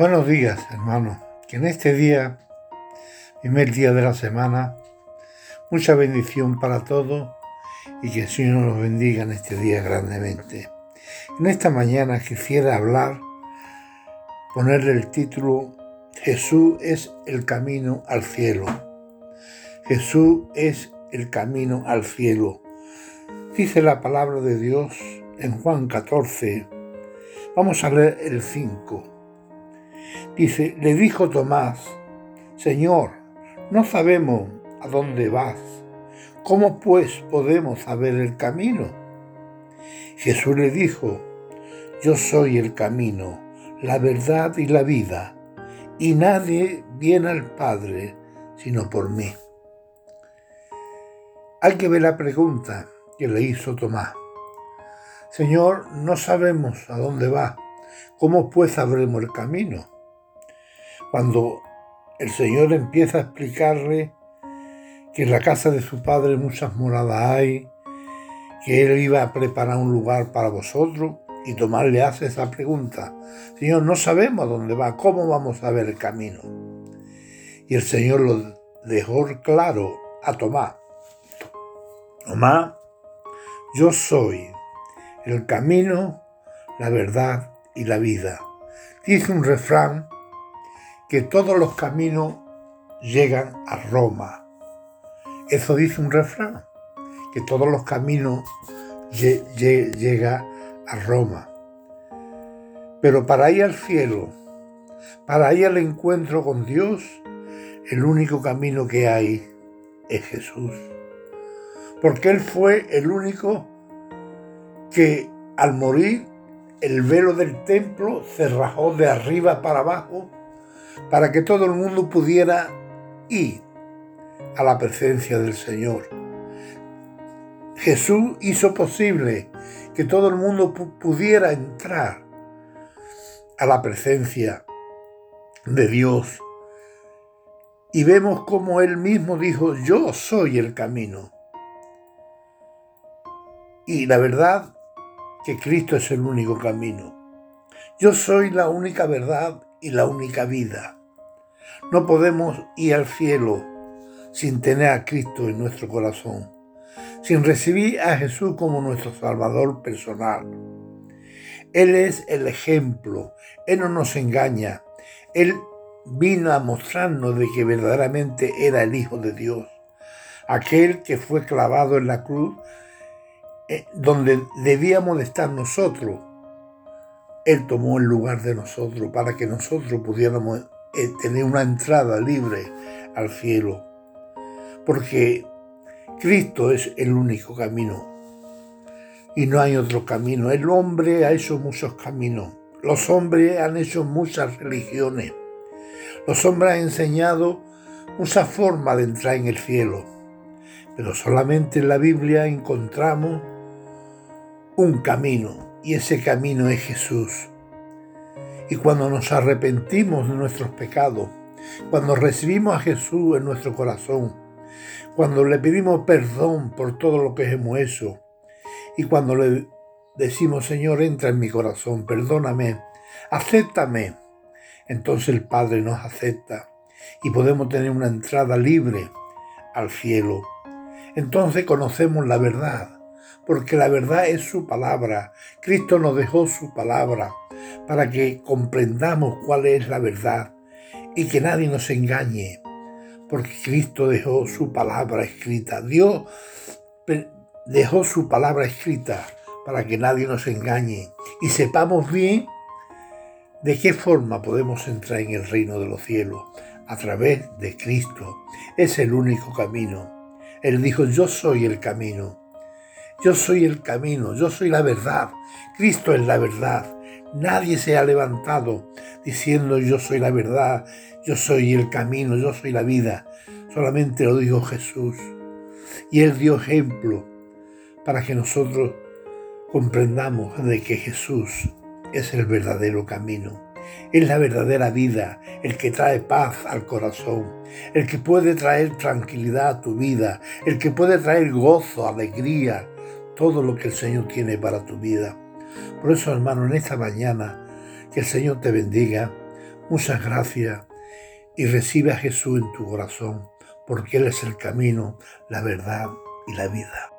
Buenos días, hermano. Que en este día, primer día de la semana, mucha bendición para todos y que el Señor nos bendiga en este día grandemente. En esta mañana quisiera hablar, ponerle el título Jesús es el camino al cielo. Jesús es el camino al cielo. Dice la palabra de Dios en Juan 14. Vamos a leer el 5 Dice, le dijo Tomás, Señor, no sabemos a dónde vas. ¿Cómo pues podemos saber el camino? Jesús le dijo, yo soy el camino, la verdad y la vida, y nadie viene al Padre sino por mí. Hay que ver la pregunta que le hizo Tomás. Señor, no sabemos a dónde va. ¿Cómo pues sabremos el camino? Cuando el Señor empieza a explicarle que en la casa de su padre muchas moradas hay, que Él iba a preparar un lugar para vosotros, y Tomás le hace esa pregunta, Señor, no sabemos dónde va, ¿cómo vamos a ver el camino? Y el Señor lo dejó claro a Tomás. Tomás, yo soy el camino, la verdad y la vida. Dice un refrán que todos los caminos llegan a Roma. Eso dice un refrán, que todos los caminos llegan a Roma. Pero para ir al cielo, para ir al encuentro con Dios, el único camino que hay es Jesús. Porque Él fue el único que al morir el velo del templo se rajó de arriba para abajo para que todo el mundo pudiera ir a la presencia del Señor. Jesús hizo posible que todo el mundo pudiera entrar a la presencia de Dios. Y vemos como Él mismo dijo, yo soy el camino. Y la verdad que Cristo es el único camino. Yo soy la única verdad y la única vida. No podemos ir al cielo sin tener a Cristo en nuestro corazón, sin recibir a Jesús como nuestro Salvador personal. Él es el ejemplo, Él no nos engaña, Él vino a mostrarnos de que verdaderamente era el Hijo de Dios, aquel que fue clavado en la cruz eh, donde debíamos de estar nosotros él tomó el lugar de nosotros para que nosotros pudiéramos eh, tener una entrada libre al cielo. Porque Cristo es el único camino y no hay otro camino. El hombre ha hecho muchos caminos. Los hombres han hecho muchas religiones. Los hombres han enseñado muchas formas de entrar en el cielo. Pero solamente en la Biblia encontramos un camino y ese camino es Jesús. Y cuando nos arrepentimos de nuestros pecados, cuando recibimos a Jesús en nuestro corazón, cuando le pedimos perdón por todo lo que hemos hecho, y cuando le decimos, Señor, entra en mi corazón, perdóname, acéptame, entonces el Padre nos acepta y podemos tener una entrada libre al cielo. Entonces conocemos la verdad porque la verdad es su palabra. Cristo nos dejó su palabra para que comprendamos cuál es la verdad y que nadie nos engañe, porque Cristo dejó su palabra escrita. Dios dejó su palabra escrita para que nadie nos engañe y sepamos bien de qué forma podemos entrar en el reino de los cielos a través de Cristo. Es el único camino. Él dijo, yo soy el camino. Yo soy el camino, yo soy la verdad. Cristo es la verdad. Nadie se ha levantado diciendo yo soy la verdad, yo soy el camino, yo soy la vida. Solamente lo dijo Jesús. Y Él dio ejemplo para que nosotros comprendamos de que Jesús es el verdadero camino. Es la verdadera vida, el que trae paz al corazón, el que puede traer tranquilidad a tu vida, el que puede traer gozo, alegría, todo lo que el Señor tiene para tu vida. Por eso, hermano, en esta mañana, que el Señor te bendiga, muchas gracias y recibe a Jesús en tu corazón, porque Él es el camino, la verdad y la vida.